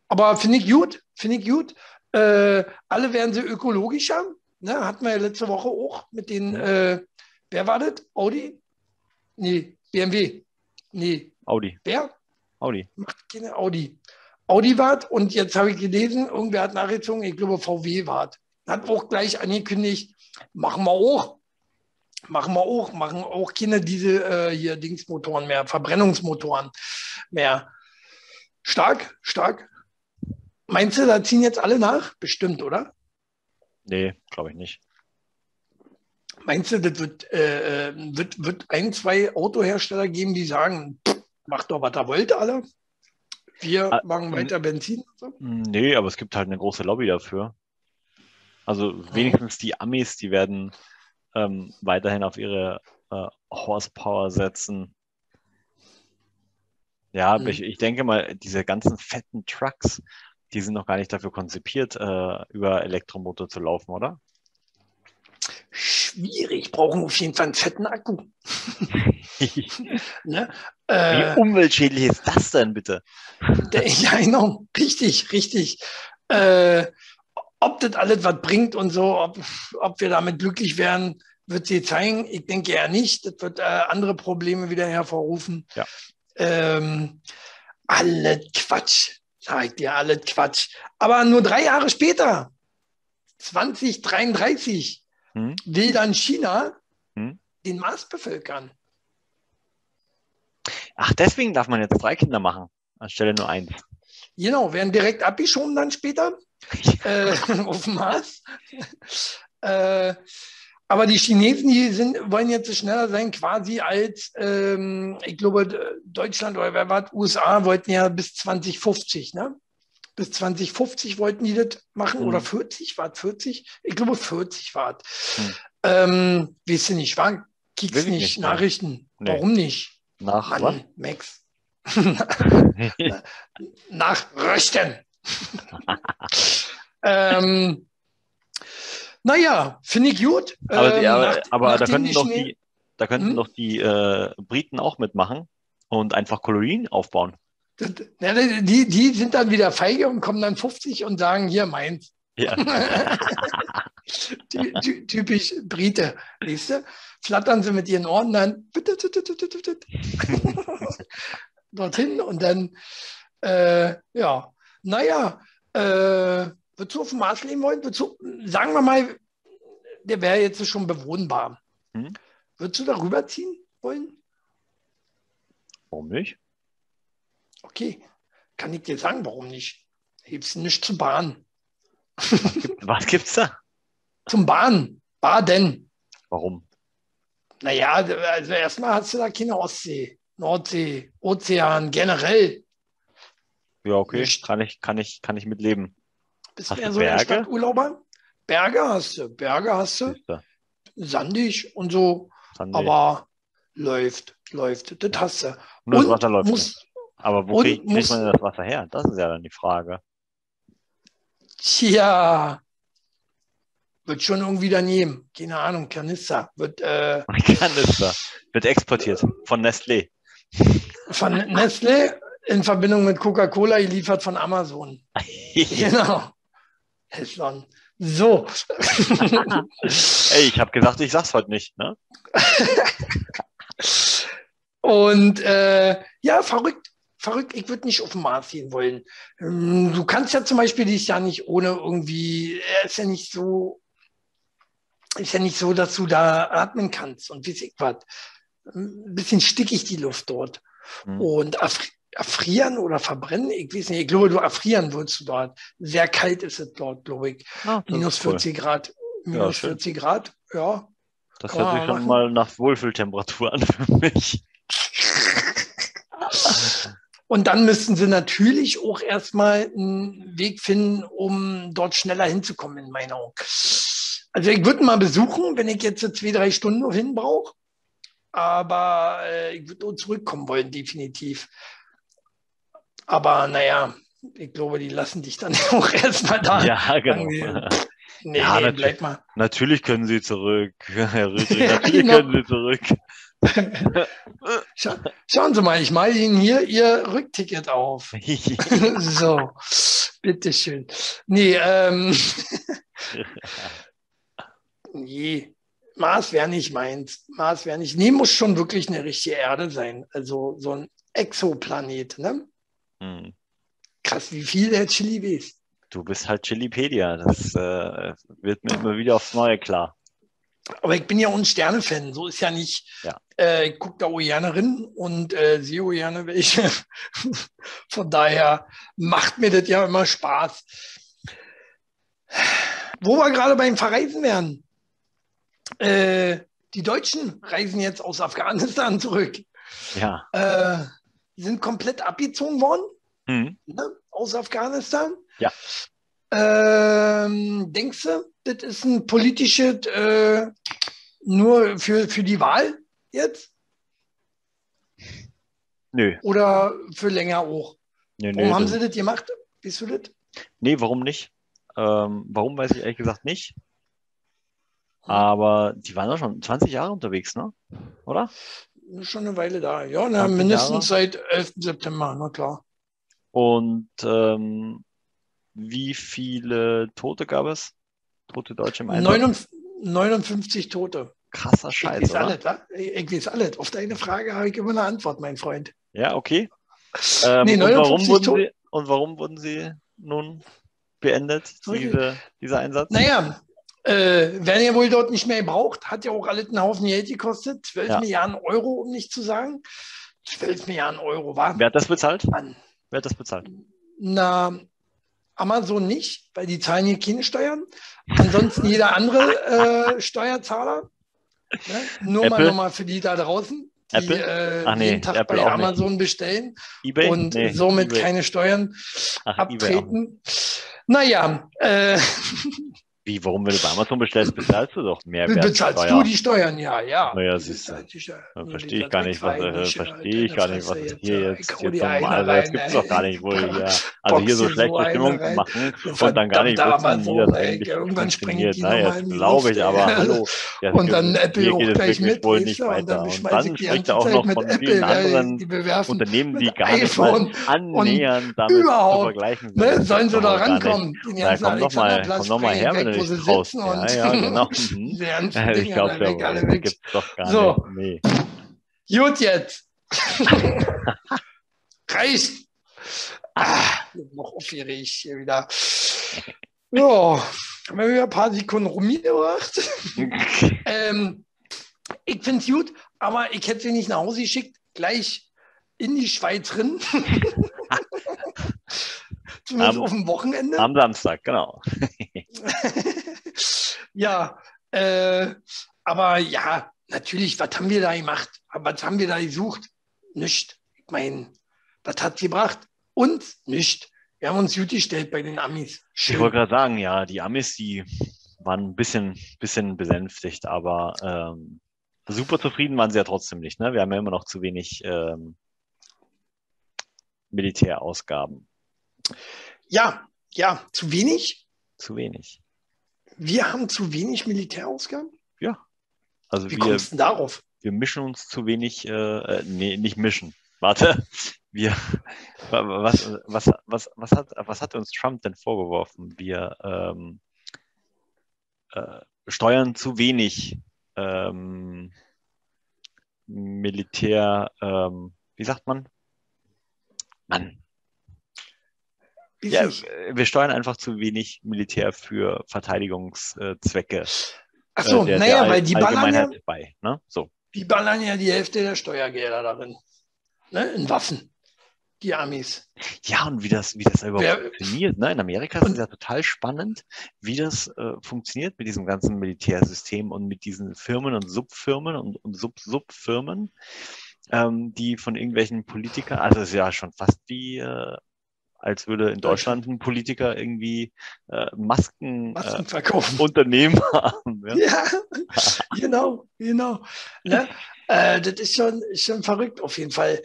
aber finde ich gut, finde ich gut. Äh, alle werden sie ökologischer. Ne? Hatten wir ja letzte Woche auch mit den, äh, wer war das? Audi? Nee, BMW. Nee, Audi. wer? Audi. Macht keine Audi. Audi wart und jetzt habe ich gelesen, irgendwer hat nachgezogen, ich glaube VW wart. Hat auch gleich angekündigt, machen wir auch. Machen wir auch, machen auch keine diese äh, hier Dingsmotoren mehr, Verbrennungsmotoren mehr. Stark, stark. Meinst du, da ziehen jetzt alle nach? Bestimmt, oder? Nee, glaube ich nicht. Meinst du, das wird, äh, äh, wird, wird ein, zwei Autohersteller geben, die sagen, pff, macht doch, was ihr wollt, alle. Wir Ah, machen mm. weiter Benzin. und So. Nee, aber es gibt halt eine große Lobby dafür. Also wenigstens die Amis, die werden ähm, weiterhin auf ihre äh, Horsepower setzen. Ja, Mhm. ich, ich denke mal, diese ganzen fetten Trucks, die sind noch gar nicht dafür konzipiert, äh, über Elektromotor zu laufen, oder? Schwierig, brauchen auf jeden Fall einen fetten Akku. Wie Ne? Äh, umweltschädlich ist das denn bitte? der, ja, genau, richtig, richtig. Äh, ob das alles was bringt und so, ob, ob wir damit glücklich werden, wird sie zeigen. Ich denke eher nicht. Das wird äh, andere Probleme wieder hervorrufen. Ja. Ähm, alle Quatsch, sag ich dir, alle Quatsch. Aber nur drei Jahre später, 2033, Hm? will dann China Hm? den Mars bevölkern. Ach, deswegen darf man jetzt drei Kinder machen, anstelle nur eins. Genau, werden direkt abgeschoben dann später äh, auf dem Mars. Äh, aber die Chinesen, die sind, wollen jetzt schneller sein, quasi als, ähm, ich glaube, Deutschland oder wer war, USA wollten ja bis 2050, ne? Bis 2050 wollten die das machen Mhm. oder 40, war es 40? Ich glaube, 40 war es. Mhm. Ähm, weißt du nicht, war? Ich nicht, nicht. Nachrichten. Nee. Warum nicht? Nach Mann, Max. Nachrichten. ähm, naja, finde ich gut. Aber, Ähm, aber, nach- aber da könnten doch die, da könnten Hm? doch die äh, Briten auch mitmachen und einfach Kolonien aufbauen. Ja, die, die sind dann wieder feige und kommen dann 50 und sagen, hier meins. Ja. Ty- ty- Typisch Brite, weißt du? Flattern sie mit ihren Ohren dann dorthin und dann, äh, ja, naja, äh, würdest du auf dem Mars leben wollen? Du, sagen wir mal, der wäre jetzt schon bewohnbar. Hm? Würdest du darüber ziehen wollen? Warum nicht? Okay, kann ich dir sagen, warum nicht? Hilfst du nicht zur Bahn. Was gibt's da? Zum Bahn. Baden. Warum? Naja, also erstmal hast du da keine Ostsee, Nordsee, Ozean, generell. Ja, okay, Nicht. kann ich, kann ich, kann ich mitleben. Bist mehr so der Berge? Stadturlauber? Berge hast du, Berge hast du, sandig und so, Sandy. aber läuft, läuft, das hast du. Nur das und Wasser läuft muss- nicht. Aber wo und krieg, kriegt man denn das Wasser her? Das ist ja dann die Frage. Tja, wird schon irgendwie daneben, keine Ahnung, Kanister, wird äh, Kanister. Wird exportiert von Nestlé. von Nestle in Verbindung mit Coca-Cola geliefert von Amazon. Genau. Hesslon. So. Ey, ich habe gesagt, ich sag's heute nicht. Ne? Und äh, ja, verrückt. Verrückt, ich würde nicht auf den Mars gehen wollen. Ähm, Du kannst ja zum Beispiel dieses Jahr nicht ohne irgendwie, er ist ja nicht so, ist ja nicht so, dass du da atmen kannst und wie ich was. Ein bisschen stickig die Luft dort. Hm. Und erfri- erfrieren oder verbrennen, ich weiß nicht, ich glaube, du erfrieren würdest du dort. Sehr kalt ist es dort, glaube ich. Ah, Minus ist cool. 40 Grad. Minus schön. 40 Grad, ja. Das hört sich schon mal nach Wohlfühltemperatur an für mich. Und dann müssten sie natürlich auch erstmal einen Weg finden, um dort schneller hinzukommen, in meinen Augen. Also ich würde mal besuchen, wenn ich jetzt zwei, drei Stunden noch hin brauche. Aber äh, ich würde zurückkommen wollen, definitiv. Aber naja, ich glaube, die lassen dich dann auch erstmal da. Ja, genau. Nee, Ja, nee, bleib mal. Natürlich können Sie zurück, Herr Rüdrich. Ja, Natürlich genau. können Sie zurück. Scha schauen Sie mal, ich male Ihnen hier Ihr Rückticket auf. so, bitteschön. Nee, ähm, nee, Mars wäre nicht meins. Mars wäre nicht. Nee, muss schon wirklich eine richtige Erde sein. Also so ein Exoplanet, ne? Hm. Krass, wie viel der Chili weiß. Du bist halt Chilipedia. Das äh, wird mir immer wieder aufs Neue klar. Aber ich bin ja auch ein Sterne-Fan, so ist ja nicht. Ja. Äh, ich gucke da auch gerne rein und äh, sehe auch gerne welche. Von daher macht mir das ja immer Spaß. Wo wir gerade beim Verreisen wären. Äh, die Deutschen reisen jetzt aus Afghanistan zurück. Ja. Die sind komplett abgezogen worden Hm. ne, aus Afghanistan. Ja. Ähm, denkst du, das ist ein politisches äh, nur für, für die Wahl jetzt Nö. oder für länger auch? Nö, nö, Warum haben das- sie das gemacht? Weißt du das? Nee, warum nicht? Ähm, warum weiß ich ehrlich gesagt nicht. Hm. Aber die waren doch schon 20 Jahre unterwegs, ne? Oder? Schon eine Weile da. Ja, na, 20 mindestens seit 11. September, na klar. Und ähm, wie viele Tote gab es? Tote Deutsche im Einsatz? 59, 59 Tote. Krasser Ich Scheiß, oder? alles, wa? Ich, ich weiß alles. Auf deine Frage habe ich immer eine Antwort, mein Freund. Ja, okay. Ähm, Nee, und, warum 59 wurden Tote. sie, und warum wurden sie nun beendet, diese, dieser Einsatz? Naja, äh, werden ja wohl dort nicht mehr gebraucht. Hat ja auch alles einen Haufen Geld gekostet. 12 Ja. Milliarden Euro, um nicht zu sagen. 12 Milliarden Euro, war. Wer hat das bezahlt? Mann. Wer hat das bezahlt? Na, Amazon nicht, weil die zahlen hier keine Steuern. Ansonsten jeder andere äh, Steuerzahler. Ne? Nur mal Apple? nochmal für die da draußen, die Apple? äh, Ach nee, jeden Tag Apple bei auch nicht. Amazon bestellen eBay? und Nee, somit eBay. keine Steuern Ach, abtreten. Naja, äh, Wie, warum, wenn du bei Amazon bestellst, bezahlst du doch Mehrwertsteuer? bezahlst du die Steuern? Ja, ja. Naja, siehst du. verstehe ich gar nicht, was, äh, verstehe ich gar nicht, was hier ja. jetzt, eine also das gibt's doch gar nicht, wo hier, also hier so schlechte Stimmung machen Ja, und dann gar nicht wissen, wie das eigentlich Irgendwann funktioniert. die Na, nochmal jetzt in die glaube ich, aber hallo. Ja, Und dann hier Apple geht auch es gleich wirklich mit, wohl nicht weiter. dann Und dann spricht er auch noch von vielen anderen Unternehmen, die gar nicht mal annähernd damit zu überhaupt, vergleichen sind. Das sollen sie nicht. rankommen. Komm doch mal, her, wenn du wo sie traust. sitzen Ja, und ja, genau. Mhm. diese ganzen Ich Dinger glaube, alle weg, alle weg. gibt's doch gar So. nicht. Nee. Gut jetzt. Reicht. Ah, noch aufgeregt hier wieder. Ja, haben wir wieder ein paar Sekunden rumgebracht. Ähm, ich finde es gut, aber ich hätte sie nicht nach Hause geschickt, gleich in die Schweiz rein. Zumindest Am- auf dem Wochenende. Am Samstag, genau. ja, äh, aber ja, natürlich, was haben wir da gemacht? Was haben wir da gesucht? Nicht. Ich meine, was hat gebracht? Uns nicht. Wir haben uns gut gestellt bei den Amis. Ich wollte gerade sagen, ja, die Amis, die waren ein bisschen, bisschen besänftigt, aber ähm, super zufrieden waren sie ja trotzdem nicht. Ne? Wir haben ja immer noch zu wenig ähm, Militärausgaben. Ja, ja, zu wenig. Zu wenig. Wir haben zu wenig Militärausgaben. Also Wie wir, kommst du denn darauf? wir mischen uns zu wenig, äh, äh, nee, nicht mischen. Warte, wir, wa- was, was, was, was, hat, was hat uns Trump denn vorgeworfen? Wir ähm, äh, steuern zu wenig ähm, Militär, ähm, wie sagt man? Mann, ja, äh, wir steuern einfach zu wenig Militär für Verteidigungszwecke. Ach so, äh, naja, weil die ballern, ja, bei. Ne? So. die ballern ja die Hälfte der Steuergelder darin. Ne? In Waffen. Die Amis. Ja, und wie das, wie das da überhaupt Wer- funktioniert. Ne? In Amerika ist es ja total spannend, wie das äh, funktioniert mit diesem ganzen Militärsystem und mit diesen Firmen und Subfirmen und, und Sub-Subfirmen, ähm, die von irgendwelchen Politikern, also es ist ja schon fast wie, äh, als würde in Deutschland ein Politiker irgendwie äh, Masken Waffen äh, verkaufen. Unternehmen haben. Ja? Ja, genau, genau. Ne? Äh, das ist schon, schon verrückt auf jeden Fall.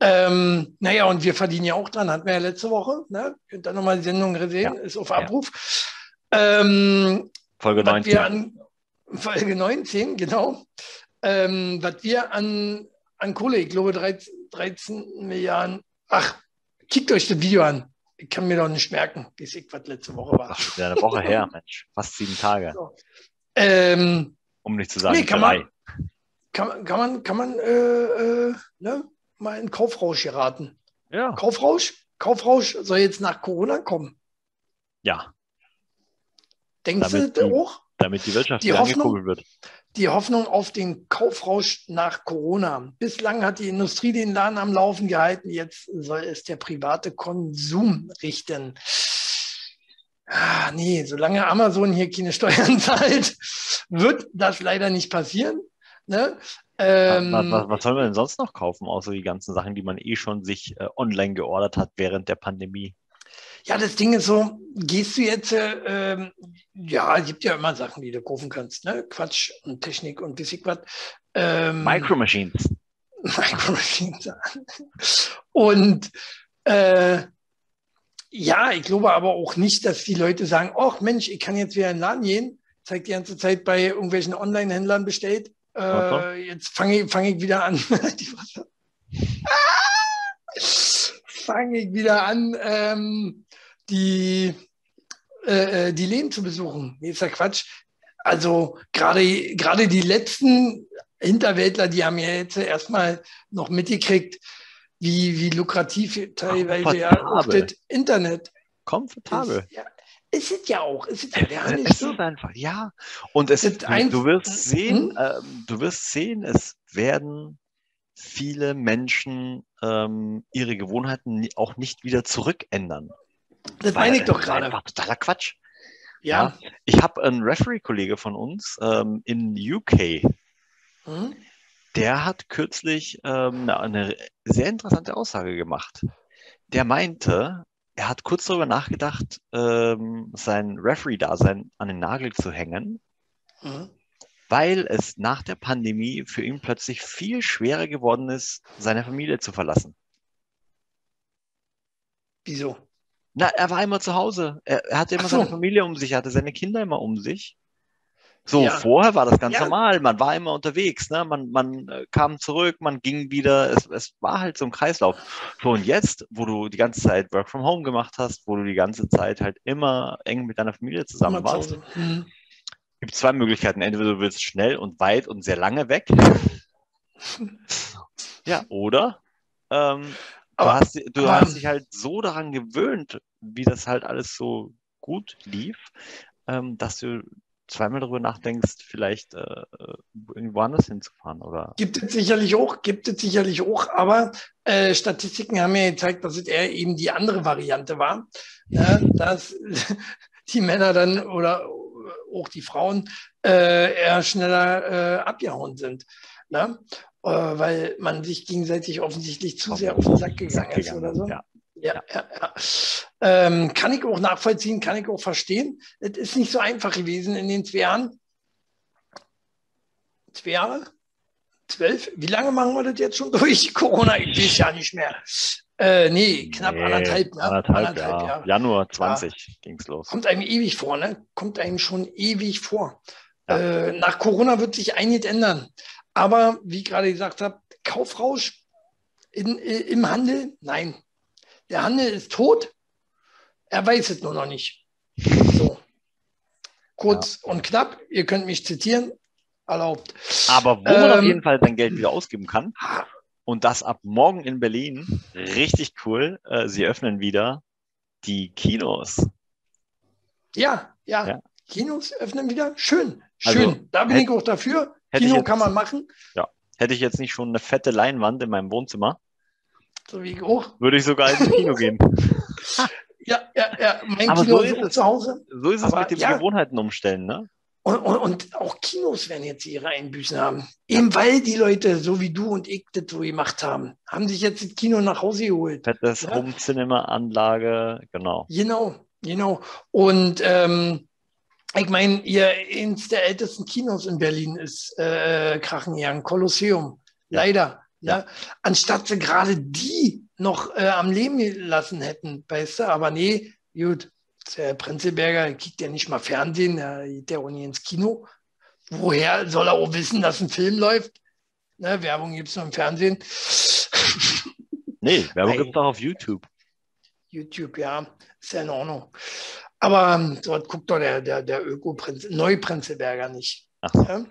Ähm, naja, und wir verdienen ja auch dran, hatten wir ja letzte Woche. Ne? Könnt ihr nochmal die Sendung gesehen, ist auf Abruf. Ähm, Folge was 19. wir an Folge 19, genau. Ähm, was wir an, an Kohle, ich glaube 13, 13 Milliarden. Ach, kickt euch das Video an. Ich kann mir doch nicht merken, bis ich was letzte Woche war. Ach, wieder eine Woche her, Mensch. Fast sieben Tage. Ähm, Um nicht zu sagen, Nee, kann man- kann, man- kann man, kann man äh, äh, ne, mal in Kaufrausch geraten. Ja. Kaufrausch? Kaufrausch soll jetzt nach Corona kommen. ja, Denkst Damit du die- auch? damit die Wirtschaft Die wieder Hoffnung- angekurbelt wird. Die Hoffnung auf den Kaufrausch nach Corona. Bislang hat die Industrie den Laden am Laufen gehalten. Jetzt soll es der private Konsum richten. Ah, nee, solange Amazon hier keine Steuern zahlt, wird das leider nicht passieren. Ne? Ähm, was, was, was soll man denn sonst noch kaufen, außer die ganzen Sachen, die man eh schon sich äh, online geordert hat während der Pandemie? Ja, das Ding ist so, gehst du jetzt, äh, ähm, ja, es gibt ja immer Sachen, die du kaufen kannst, ne? Quatsch und Technik und weiß ich was. Ähm, Micro Machines. Micro Machines. Und äh, ja, ich glaube aber auch nicht, dass die Leute sagen, ach Mensch, ich kann jetzt wieder in den Laden gehen, zeigt die ganze Zeit bei irgendwelchen Online-Händlern bestellt. Äh, jetzt fange ich, fang ich wieder an. fange ich wieder an, ähm, die, äh, äh, die Läden zu besuchen. Nee, ist ja Quatsch. Also gerade gerade die letzten Hinterwäldler, die haben ja jetzt erstmal noch mitgekriegt, wie, wie lukrativ teilweise ja auch Komfortabel. das Internet Komfortabel. ist. Ja, ist es ja auch. Ist es ja gar nicht Es so. ist einfach, ja. Und es, Das du, ein- du wirst sehen, Hm? ähm, du wirst sehen, es werden viele Menschen ähm, ihre Gewohnheiten auch nicht wieder zurückändern. Das meine ich doch gerade. Totaler Quatsch. Ja. Ja. Ich habe einen Referee-Kollege von uns ähm, in UK, Hm? der hat kürzlich ähm, eine, sehr interessante Aussage gemacht. Der meinte, er hat kurz darüber nachgedacht, ähm, sein Referee-Dasein an den Nagel zu hängen, Hm? weil es nach der Pandemie für ihn plötzlich viel schwerer geworden ist, seine Familie zu verlassen. Wieso? Na, er war immer zu Hause. Er, er hatte immer so. seine Familie um sich, er hatte seine Kinder immer um sich. So, Ja. vorher war das ganz Ja. normal. Man war immer unterwegs, ne? Man, man äh, kam zurück, man ging wieder. Es, es war halt so ein Kreislauf. So, und jetzt, wo du die ganze Zeit Work from Home gemacht hast, wo du die ganze Zeit halt immer eng mit deiner Familie zusammen Immer warst, Hause. Hm. gibt es zwei Möglichkeiten. Entweder du willst schnell und weit und sehr lange weg. ja, oder ähm, Aber- hast, du aber- hast dich halt so daran gewöhnt, wie das halt alles so gut lief, ähm, dass du zweimal darüber nachdenkst, vielleicht äh, äh, irgendwo anders hinzufahren. Oder Gibt es sicherlich auch, gibt es sicherlich auch, aber äh, Statistiken haben ja gezeigt, dass es eher eben die andere Variante war, ne, dass die Männer dann oder auch die Frauen äh, eher schneller äh, abgehauen sind. Ne? Äh, weil man sich gegenseitig offensichtlich zu sehr auf den Sack gegangen ist oder so. Ja. Ja, ja, ja. Ähm, kann ich auch nachvollziehen, kann ich auch verstehen. Es ist nicht so einfach gewesen in den zwei Jahren. Zwei Jahre? Zwölf? Wie lange machen wir das jetzt schon durch? Corona, ich weiß ja nicht mehr. Äh, nee, knapp Nee, anderthalb, ne? Anderthalb, ja. Januar 20 ging's los. Kommt einem ewig vor, ne? Kommt einem schon ewig vor. Ja. Äh, nach Corona wird sich einiges ändern. Aber wie ich gerade gesagt habe, Kaufrausch in, äh, im Handel, nein. Der Handel ist tot. Er weiß es nur noch nicht. So. Kurz und knapp, ihr könnt mich zitieren, erlaubt. Aber wo man auf Ähm, jeden Fall sein Geld wieder ausgeben kann, und das ab morgen in Berlin, richtig cool, äh, sie öffnen wieder die Kinos. Ja, ja, Ja. Kinos öffnen wieder. Schön, Also, schön. da bin ich auch dafür. Kino jetzt- kann man machen, Hätte ich jetzt nicht schon eine fette Leinwand in meinem Wohnzimmer, so wie auch. würde ich sogar ins Kino gehen. Ja, ja, ja. Mein Aber Kino so ist es. zu Hause. So ist es Aber mit dem ja. Gewohnheiten umstellen, ne? Und, und, und auch Kinos werden jetzt ihre Einbüßen haben. Eben weil die Leute, so wie du und ich, das so gemacht haben, haben sich jetzt das Kino nach Hause geholt. Fettes Ja. Home-Cinema-Anlage, genau. Genau, genau. Und ähm, ich meine, ihr eins der ältesten Kinos in Berlin ist äh, Krachenjagen, Kolosseum. Ja. Leider. Ja. Ja. Anstatt sie gerade die noch äh, am Leben gelassen hätten, weißt du, aber nee, gut, der Prenzelberger kriegt ja nicht mal Fernsehen, der geht ja auch nie ins Kino. Woher soll er auch wissen, dass ein Film läuft? Ne, Werbung gibt es nur im Fernsehen. Nee, Werbung gibt es auch auf YouTube. YouTube, ja, ist ja in Ordnung. Aber ähm, dort guckt doch der, der, der Öko-Prinz, Neuprenzelberger nicht. Ach. Ja?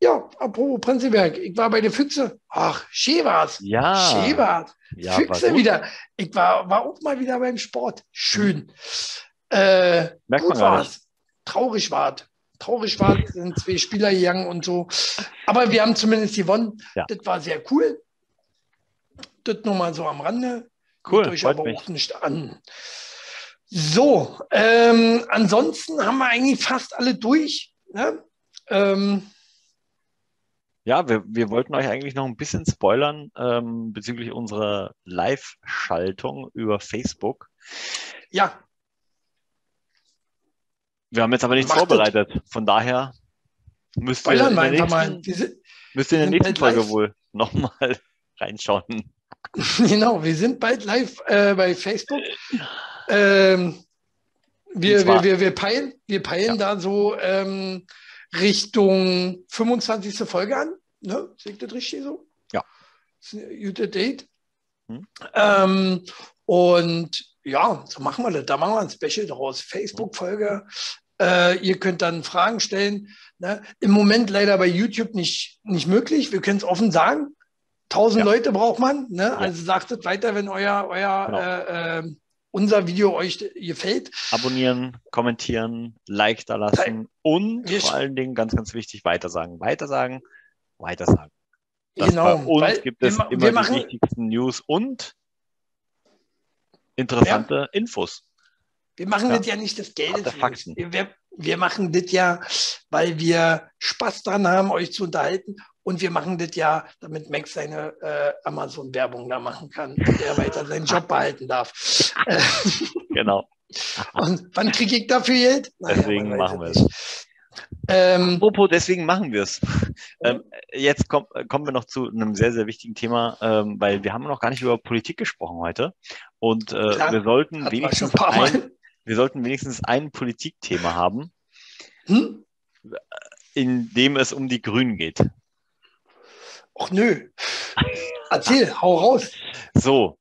ja, apropos Prenzelberg, ich war bei der Füchse. Ach, schön war's. Ja, Schön war's. ja war Füchse gut. wieder. Ich war, war auch mal wieder beim Sport. Schön. Äh, Merkt man gut war's. Traurig war's. Traurig war's, sind zwei Spieler gegangen und so. Aber wir haben zumindest gewonnen. Ja. Das war sehr cool. Das nur mal so am Rande. Cool, Geht euch aber mich. auch nicht an. So, ähm, ansonsten haben wir eigentlich fast alle durch. Ne? Ähm, Ja, wir, wir wollten euch eigentlich noch ein bisschen spoilern ähm, bezüglich unserer Live-Schaltung über Facebook. ja, Wir haben jetzt aber nichts Macht vorbereitet. Von daher müsst ihr in der nächsten, müsst ihr in der nächsten Folge live. wohl nochmal reinschauen. genau, wir sind bald live äh, bei Facebook. Ähm, wir, wir, wir, wir peilen, wir peilen da so ähm, Richtung 25. Folge an. Ne? Sehe ich das richtig so? Ja. Das ist ein gutes Date. Hm. Ähm, und ja, so machen wir das. Da machen wir ein Special draus. Facebook-Folge. Äh, ihr könnt dann Fragen stellen. Ne? Im Moment leider bei YouTube nicht, nicht möglich. Wir können es offen sagen. 1000 Ja. Leute braucht man. Ne? Also sagt es weiter, wenn euer, euer Genau. äh, äh, unser Video euch gefällt. Abonnieren, kommentieren, Like da lassen und Wir vor allen Dingen ganz, ganz wichtig, weitersagen. Weitersagen, weitersagen. dass Genau, bei uns gibt wir es ma- immer wir die wichtigsten News und interessante Infos. Wir machen Ja. das ja nicht des Geldes. Wir, wir machen das ja, weil wir Spaß dran haben, euch zu unterhalten. Und wir machen das ja, damit Max seine äh, Amazon-Werbung da machen kann und er weiter seinen Job behalten darf. Genau. und wann kriege ich dafür Geld? Naja, Deswegen machen wir es. Ähm, Apropos, deswegen machen wir es. Ähm, jetzt komm, kommen wir noch zu einem sehr, sehr wichtigen Thema, ähm, weil wir haben noch gar nicht über Politik gesprochen heute. Und äh, wir sollten wenigstens schon ein paar Mal. ein, wir sollten wenigstens ein Politikthema haben, hm? in dem es um die Grünen geht. Och nö. Erzähl, hau raus. So,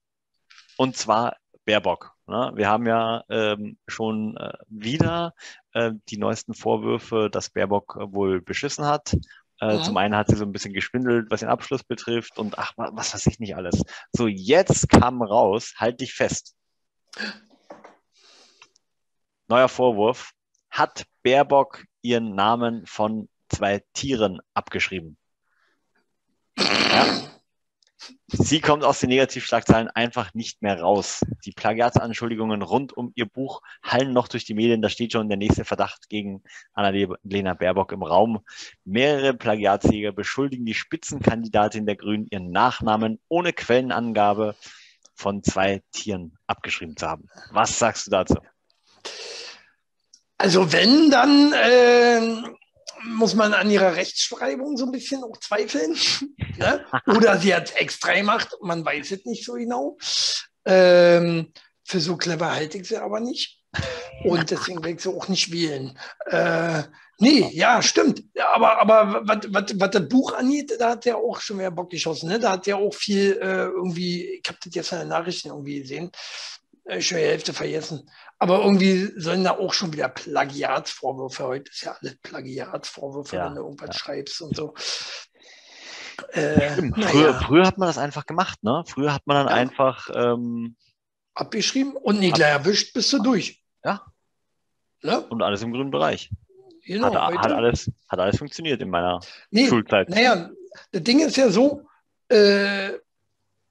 und zwar Baerbock. Ne? Wir haben ja ähm, schon äh, wieder äh, die neuesten Vorwürfe, dass Baerbock äh, wohl beschissen hat. Äh, Mhm. Zum einen hat sie so ein bisschen geschwindelt, was den Abschluss betrifft und ach, wa- was weiß ich nicht alles. So, jetzt kam raus, halt dich fest. Neuer Vorwurf. Hat Baerbock ihren Namen von zwei Tieren abgeschrieben? Ja. Sie kommt aus den Negativschlagzeilen einfach nicht mehr raus. Die Plagiatsanschuldigungen rund um ihr Buch hallen noch durch die Medien. Da steht schon der nächste Verdacht gegen Annalena Baerbock im Raum. Mehrere Plagiatsjäger beschuldigen die Spitzenkandidatin der Grünen, ihren Nachnamen ohne Quellenangabe von zwei Tieren abgeschrieben zu haben. Was sagst du dazu? Also wenn, dann ähm, muss man an ihrer Rechtschreibung so ein bisschen auch zweifeln. ne? Oder sie hat es extra gemacht, man weiß es nicht so genau. Ähm, für so clever halte ich sie aber nicht. Und deswegen werde ich sie auch nicht wählen. Äh, nee, ja, stimmt. Ja, aber aber was, das Buch angeht, da hat der auch schon mehr Bock geschossen. Ne? Da hat der auch viel äh, irgendwie, ich habe das jetzt in den Nachrichten irgendwie gesehen, äh, schon die Hälfte vergessen. Aber irgendwie sollen da auch schon wieder Plagiatsvorwürfe. Heute ist ja alles Plagiatsvorwürfe, Ja, wenn du irgendwas ja. schreibst und so. Äh, Stimmt. naja, Früher, früher hat man das einfach gemacht, ne? Früher hat man dann Ja. einfach ähm, abgeschrieben und nie gleich erwischt, bist du durch. Ja. Ne? und alles im grünen Bereich. Genau, hat, hat, alles, hat alles funktioniert in meiner nee, Schulzeit. Naja, das Ding ist ja so, äh,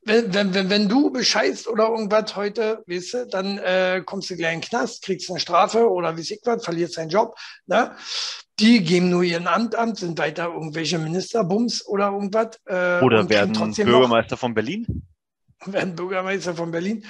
wenn, wenn, wenn, wenn du bescheißt oder irgendwas heute, weißt du, dann äh, kommst du gleich in den Knast, kriegst eine Strafe oder wie ich was, verlierst deinen Job. Ne? Die geben nur ihren Amt an, sind weiter irgendwelche Ministerbums oder irgendwas. Äh, Oder werden trotzdem noch- Bürgermeister von Berlin? werden Bürgermeister von Berlin.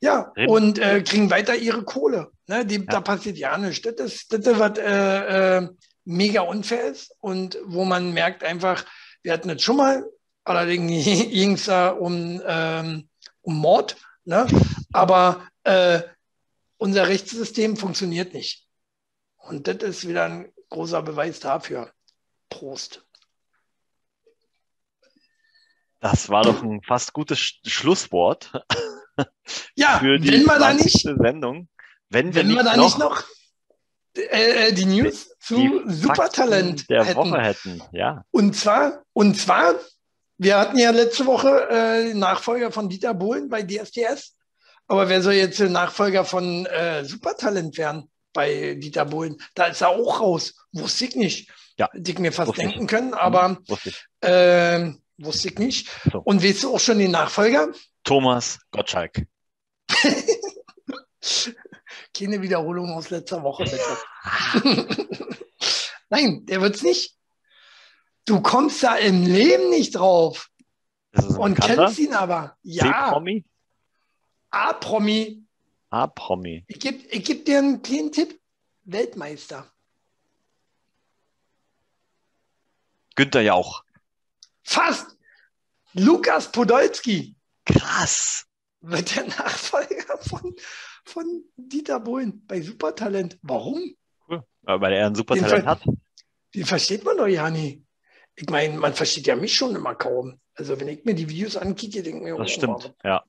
Ja, Reden. und äh, kriegen weiter ihre Kohle. Ne? Die, Ja. Da passiert ja nichts. Das ist, das ist was äh, äh, mega unfair ist und wo man merkt einfach, wir hatten das schon mal, allerdings ging es da um, ähm, um Mord, ne? aber äh, unser Rechtssystem funktioniert nicht. Und das ist wieder ein großer Beweis dafür. Prost. Das war doch ein fast gutes Sch Schlusswort Ja, für die wenn man da 20. nicht Sendung. Wenn wir Wenn wir da noch nicht noch äh, äh, die News zu die Supertalent der hätten. Woche hätten. Ja, Und zwar, und zwar, wir hatten ja letzte Woche äh, den Nachfolger von Dieter Bohlen bei DSDS. Aber wer soll jetzt der Nachfolger von äh, Supertalent werden bei Dieter Bohlen? Da ist er auch raus. Wusste ich nicht. Ja, Hätte ich mir fast wusste ich. denken können, aber wusste ich. äh, wusste ich nicht. So. Und weißt du auch schon den Nachfolger? Thomas Gottschalk. Keine Wiederholung aus letzter Woche, bitte. Nein, der wird's nicht. Du kommst da im Leben nicht drauf und Bekannter. kennst ihn aber. Ja, C-Promi? A-Promi. A-Promi. Ich gebe ich geb dir einen kleinen Tipp. Weltmeister. Günther Jauch. Fast. Lukas Podolski Krass. wird der Nachfolger von, von Dieter Bohlen bei Supertalent. Warum? Cool. Weil er ein super Den hat. Die versteht man doch ja nie. Ich meine, man versteht ja mich schon immer kaum. Also wenn ich mir die Videos ankicke, denke ich mir, Das oh, stimmt. Ja.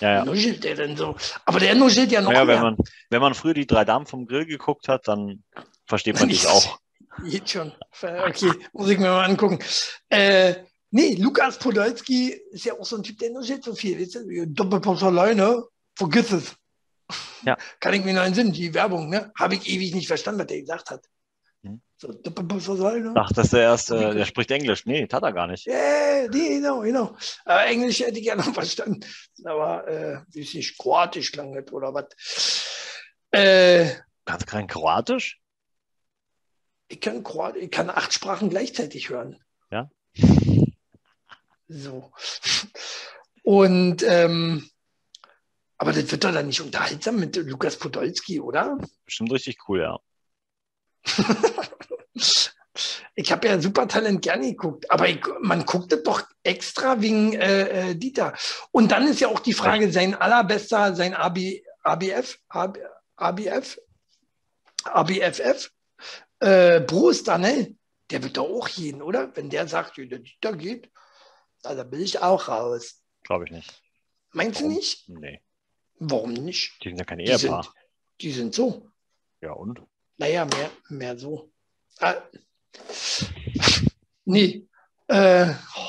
Ja, Ja. ja. nuschelt der denn so? Aber der nuschelt ja noch Naja, mehr. wenn man, wenn man früher die drei Damen vom Grill geguckt hat, dann versteht man dich auch. Geht schon. Okay, muss ich mir mal angucken. Äh, nee, Lukas Podolski ist ja auch so ein Typ, der nuschelt so viel. Weißt du? Doppelpass alleine, vergiss es. Ja. Kann ich mir noch entsinnen, die Werbung, ne? Habe ich ewig nicht verstanden, was der gesagt hat. Hm. So, ne? Dachtest du erst, äh, der spricht Englisch. Nee, tat er gar nicht. Yeah, nee, genau, genau. Äh, Englisch hätte ich gerne noch verstanden. Aber, äh, wie es nicht, Kroatisch klang das oder was. Äh, Kannst du kein Kroatisch? ich, kann Kroat ich kann acht Sprachen gleichzeitig hören. Ja. So. Und, ähm, aber das wird doch dann nicht unterhaltsam mit Lukas Podolski, oder? Bestimmt richtig cool, ja. ich habe ja Supertalent gerne geguckt, aber ich, man guckt das doch extra wegen äh, äh, Dieter. Und dann ist ja auch die Frage, sein allerbester, sein AB, ABF, AB, ABF, ABFF, äh, Bruce Danell, der wird doch auch jeden, oder? Wenn der sagt, der Dieter geht, da bin ich auch raus. Glaube ich nicht. Meinst du Warum? nicht? Nee. Warum nicht? Die sind ja kein Die Ehepaar. sind, die sind so. Ja, und? Naja, mehr, mehr so. Ah. Nee. Äh, oh,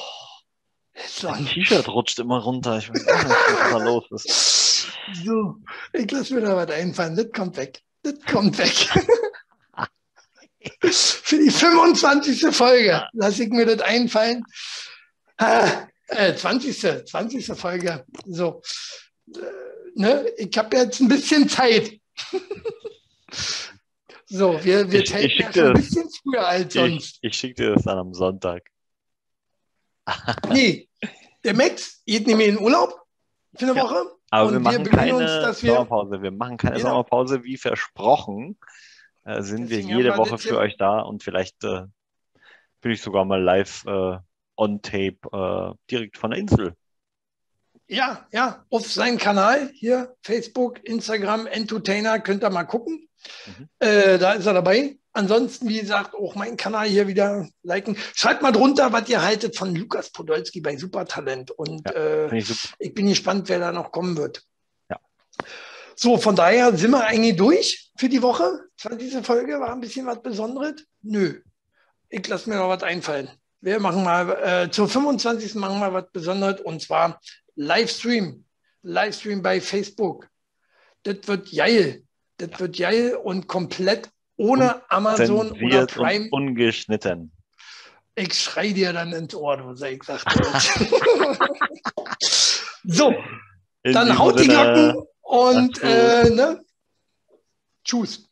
lang. T-Shirt rutscht immer runter. Ich weiß auch nicht, was da los ist. So, ich lasse mir da was einfallen. Das kommt weg. Das kommt weg. Für die 25. Folge lasse ich mir das einfallen. Ah, äh, 20. 20. Folge. So. Äh, ne? Ich habe jetzt ein bisschen Zeit. so, wir, wir Ich- ich schon ein bisschen früher als Ich, sonst. ich schicke dir das dann am Sonntag. Nee, der Max geht nämlich in Urlaub für eine Ja. Woche. Aber wir wir machen bemühen keine uns, dass wir- Sommerpause. Wir machen keine Genau. Sommerpause, wie versprochen. Äh, sind Deswegen wir jede wir Woche das für euch da und vielleicht äh, bin ich sogar mal live äh, on tape äh, direkt von der Insel. Ja, ja, auf seinem Kanal hier, Facebook, Instagram, Entertainer, könnt ihr mal gucken. Mhm. Äh, da ist er dabei. Ansonsten, wie gesagt, auch meinen Kanal hier wieder liken. Schreibt mal drunter, was ihr haltet von Lukas Podolski bei Supertalent. Und äh, Finde ich super. ich bin gespannt, wer da noch kommen wird. Ja. So, von daher sind wir eigentlich durch für die Woche. War diese Folge, war ein bisschen was Besonderes? Nö. Ich lasse mir noch was einfallen. Wir machen mal, äh, zur 25. machen wir was Besonderes und zwar Livestream. Livestream bei Facebook. Das wird geil. Das wird geil und komplett ohne Amazon oder Prime. ungeschnitten. Ich schrei dir dann ins Ohr, du sei gesagt. so, In dann haut die Glocken und äh, ne? Tschüss.